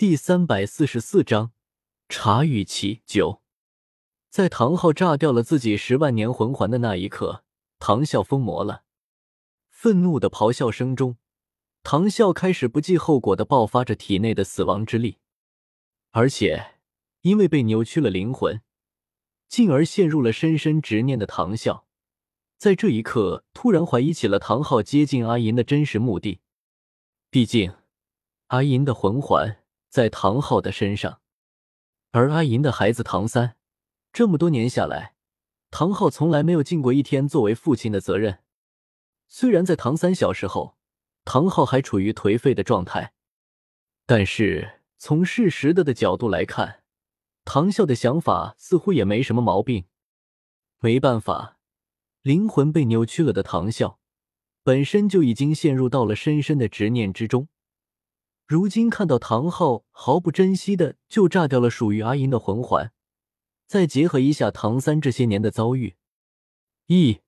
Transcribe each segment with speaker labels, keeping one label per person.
Speaker 1: 第三百四十四章茶与棋九。在唐昊炸掉了自己十万年魂环的那一刻，唐啸疯魔了。愤怒的咆哮声中，唐啸开始不计后果的爆发着体内的死亡之力，而且因为被扭曲了灵魂，进而陷入了深深执念的唐啸，在这一刻突然怀疑起了唐昊接近阿银的真实目的。毕竟，阿银的魂环。在唐昊的身上，而阿银的孩子唐三，这么多年下来，唐昊从来没有尽过一天作为父亲的责任。虽然在唐三小时候，唐昊还处于颓废的状态，但是从事实的的角度来看，唐啸的想法似乎也没什么毛病。没办法，灵魂被扭曲了的唐啸，本身就已经陷入到了深深的执念之中。如今看到唐昊毫不珍惜的就炸掉了属于阿银的魂环，再结合一下唐三这些年的遭遇，咦，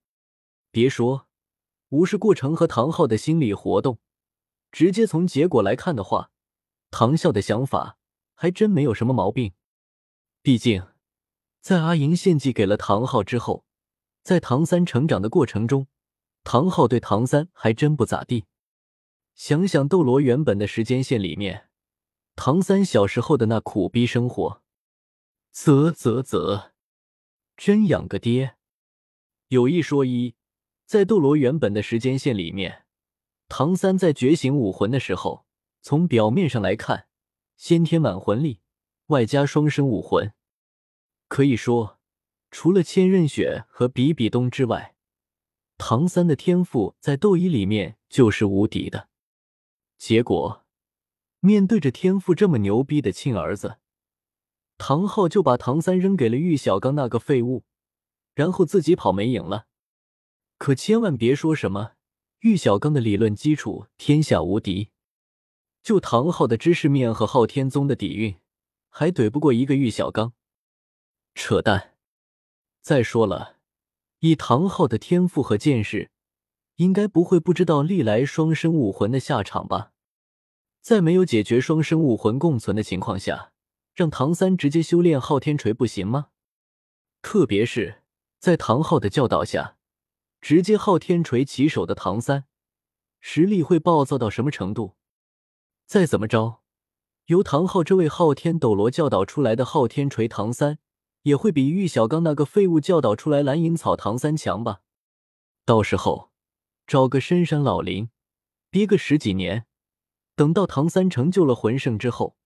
Speaker 1: 别说，无视过程和唐昊的心理活动，直接从结果来看的话，唐啸的想法还真没有什么毛病。毕竟，在阿银献祭给了唐昊之后，在唐三成长的过程中，唐昊对唐三还真不咋地。想想斗罗原本的时间线里面，唐三小时候的那苦逼生活，啧啧啧，真养个爹！有一说一，在斗罗原本的时间线里面，唐三在觉醒武魂的时候，从表面上来看，先天满魂力外加双生武魂，可以说，除了千仞雪和比比东之外，唐三的天赋在斗一里面就是无敌的。结果，面对着天赋这么牛逼的亲儿子，唐昊就把唐三扔给了玉小刚那个废物，然后自己跑没影了。可千万别说什么玉小刚的理论基础天下无敌，就唐昊的知识面和昊天宗的底蕴，还怼不过一个玉小刚。扯淡！再说了，以唐昊的天赋和见识，应该不会不知道历来双生武魂的下场吧？在没有解决双生武魂共存的情况下，让唐三直接修炼昊天锤不行吗？特别是在唐昊的教导下，直接昊天锤起手的唐三，实力会暴躁到什么程度？再怎么着，由唐昊这位昊天斗罗教导出来的昊天锤唐三，也会比玉小刚那个废物教导出来蓝银草唐三强吧？到时候找个深山老林，憋个十几年。等到唐三成就了魂圣之后，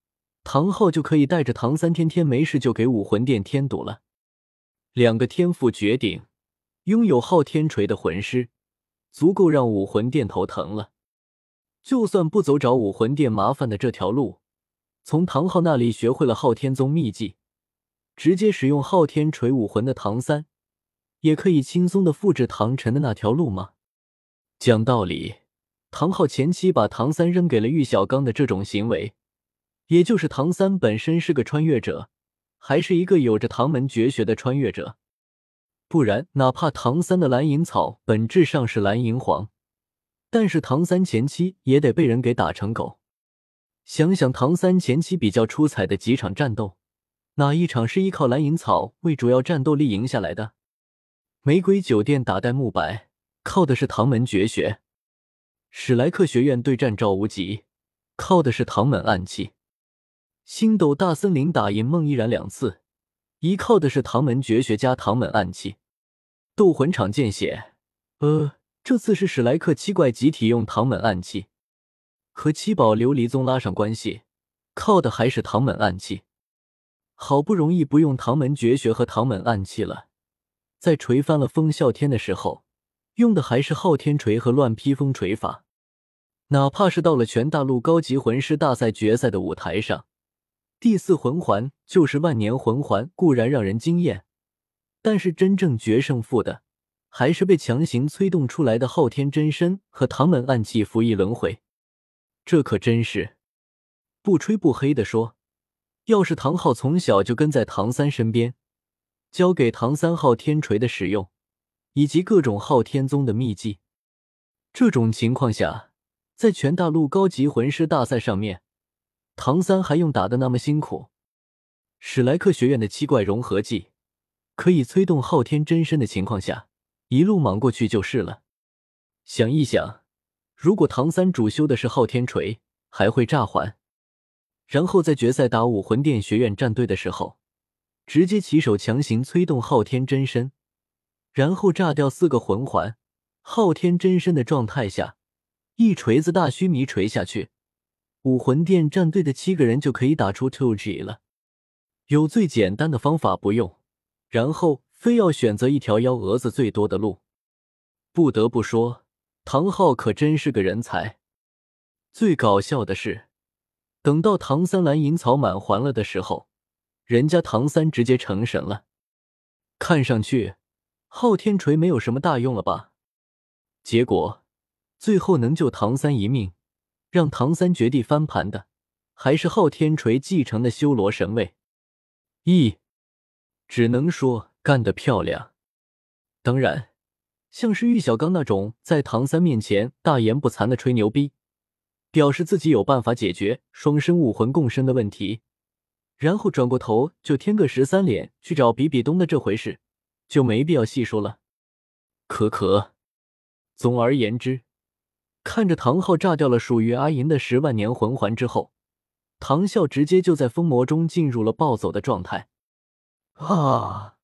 Speaker 1: 唐昊就可以带着唐三天天没事就给武魂殿添堵了。两个天赋绝顶、拥有昊天锤的魂师，足够让武魂殿头疼了。就算不走找武魂殿麻烦的这条路，从唐昊那里学会了昊天宗秘技，直接使用昊天锤武魂的唐三，也可以轻松的复制唐晨的那条路吗？讲道理。唐昊前期把唐三扔给了玉小刚的这种行为，也就是唐三本身是个穿越者，还是一个有着唐门绝学的穿越者。不然，哪怕唐三的蓝银草本质上是蓝银皇，但是唐三前期也得被人给打成狗。想想唐三前期比较出彩的几场战斗，哪一场是依靠蓝银草为主要战斗力赢下来的？玫瑰酒店打戴沐白，靠的是唐门绝学。史莱克学院对战赵无极，靠的是唐门暗器；星斗大森林打赢孟依然两次，依靠的是唐门绝学加唐门暗器；斗魂场见血，呃，这次是史莱克七怪集体用唐门暗器，和七宝琉璃宗拉上关系，靠的还是唐门暗器。好不容易不用唐门绝学和唐门暗器了，在锤翻了风啸天的时候。用的还是昊天锤和乱披风锤法，哪怕是到了全大陆高级魂师大赛决赛的舞台上，第四魂环就是万年魂环，固然让人惊艳，但是真正决胜负的，还是被强行催动出来的昊天真身和唐门暗器服役轮回。这可真是不吹不黑的说，要是唐昊从小就跟在唐三身边，教给唐三昊天锤的使用。以及各种昊天宗的秘技，这种情况下，在全大陆高级魂师大赛上面，唐三还用打的那么辛苦？史莱克学院的七怪融合技可以催动昊天真身的情况下，一路莽过去就是了。想一想，如果唐三主修的是昊天锤，还会炸环，然后在决赛打武魂殿学院战队的时候，直接起手强行催动昊天真身，然后炸掉四个魂环，昊天真身的状态下，一锤子大须弥锤下去，武魂殿战队的七个人就可以打出 Two G 了。有最简单的方法不用，然后非要选择一条幺蛾子最多的路，不得不说。唐昊可真是个人才。最搞笑的是，等到唐三蓝银草满还了的时候，人家唐三直接成神了。看上去昊天锤没有什么大用了吧？结果最后能救唐三一命，让唐三绝地翻盘的，还是昊天锤继承的修罗神位。咦，只能说干得漂亮。当然。像是玉小刚那种在唐三面前大言不惭的吹牛逼，表示自己有办法解决双生武魂共生的问题，然后转过头就添个十三脸去找比比东的这回事，就没必要细说了。可可，总而言之，看着唐昊炸掉了属于阿银的十万年魂环之后，唐啸直接就在疯魔中进入了暴走的状态。啊！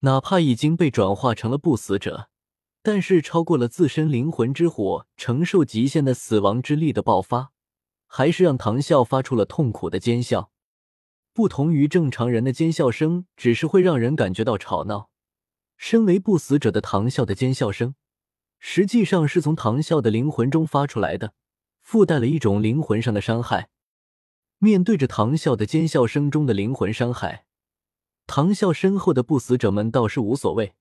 Speaker 1: 哪怕已经被转化成了不死者，但是超过了自身灵魂之火承受极限的死亡之力的爆发，还是让唐啸发出了痛苦的尖笑。不同于正常人的尖笑声，只是会让人感觉到吵闹。身为不死者的唐啸的尖笑声，实际上是从唐啸的灵魂中发出来的，附带了一种灵魂上的伤害。面对着唐啸的尖笑声中的灵魂伤害。唐啸身后的不死者们倒是无所谓，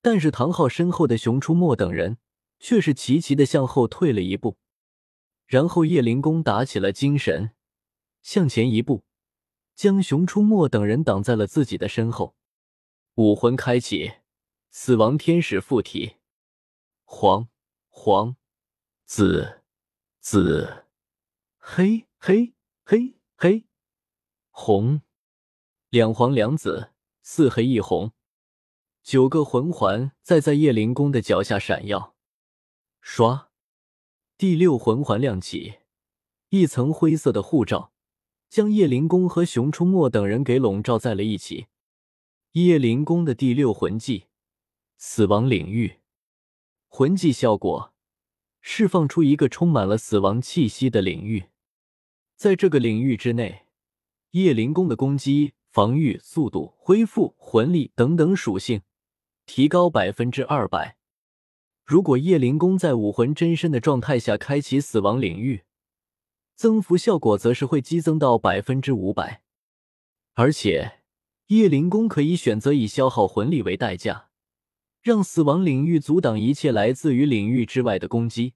Speaker 1: 但是唐昊身后的熊出没等人却是齐齐的向后退了一步，然后叶灵公打起了精神，向前一步，将熊出没等人挡在了自己的身后。武魂开启，死亡天使附体，黄黄紫紫黑黑黑黑红。两黄两紫，四黑一红，九个魂环在在叶灵公的脚下闪耀。刷，第六魂环亮起，一层灰色的护罩将叶灵公和熊出没等人给笼罩在了一起。叶灵公的第六魂技——死亡领域，魂技效果：释放出一个充满了死亡气息的领域，在这个领域之内，叶灵公的攻击。防御、速度、恢复、魂力等等属性提高百分之二百。如果叶灵公在武魂真身的状态下开启死亡领域，增幅效果则是会激增到百分之五百。而且叶灵公可以选择以消耗魂力为代价，让死亡领域阻挡一切来自于领域之外的攻击，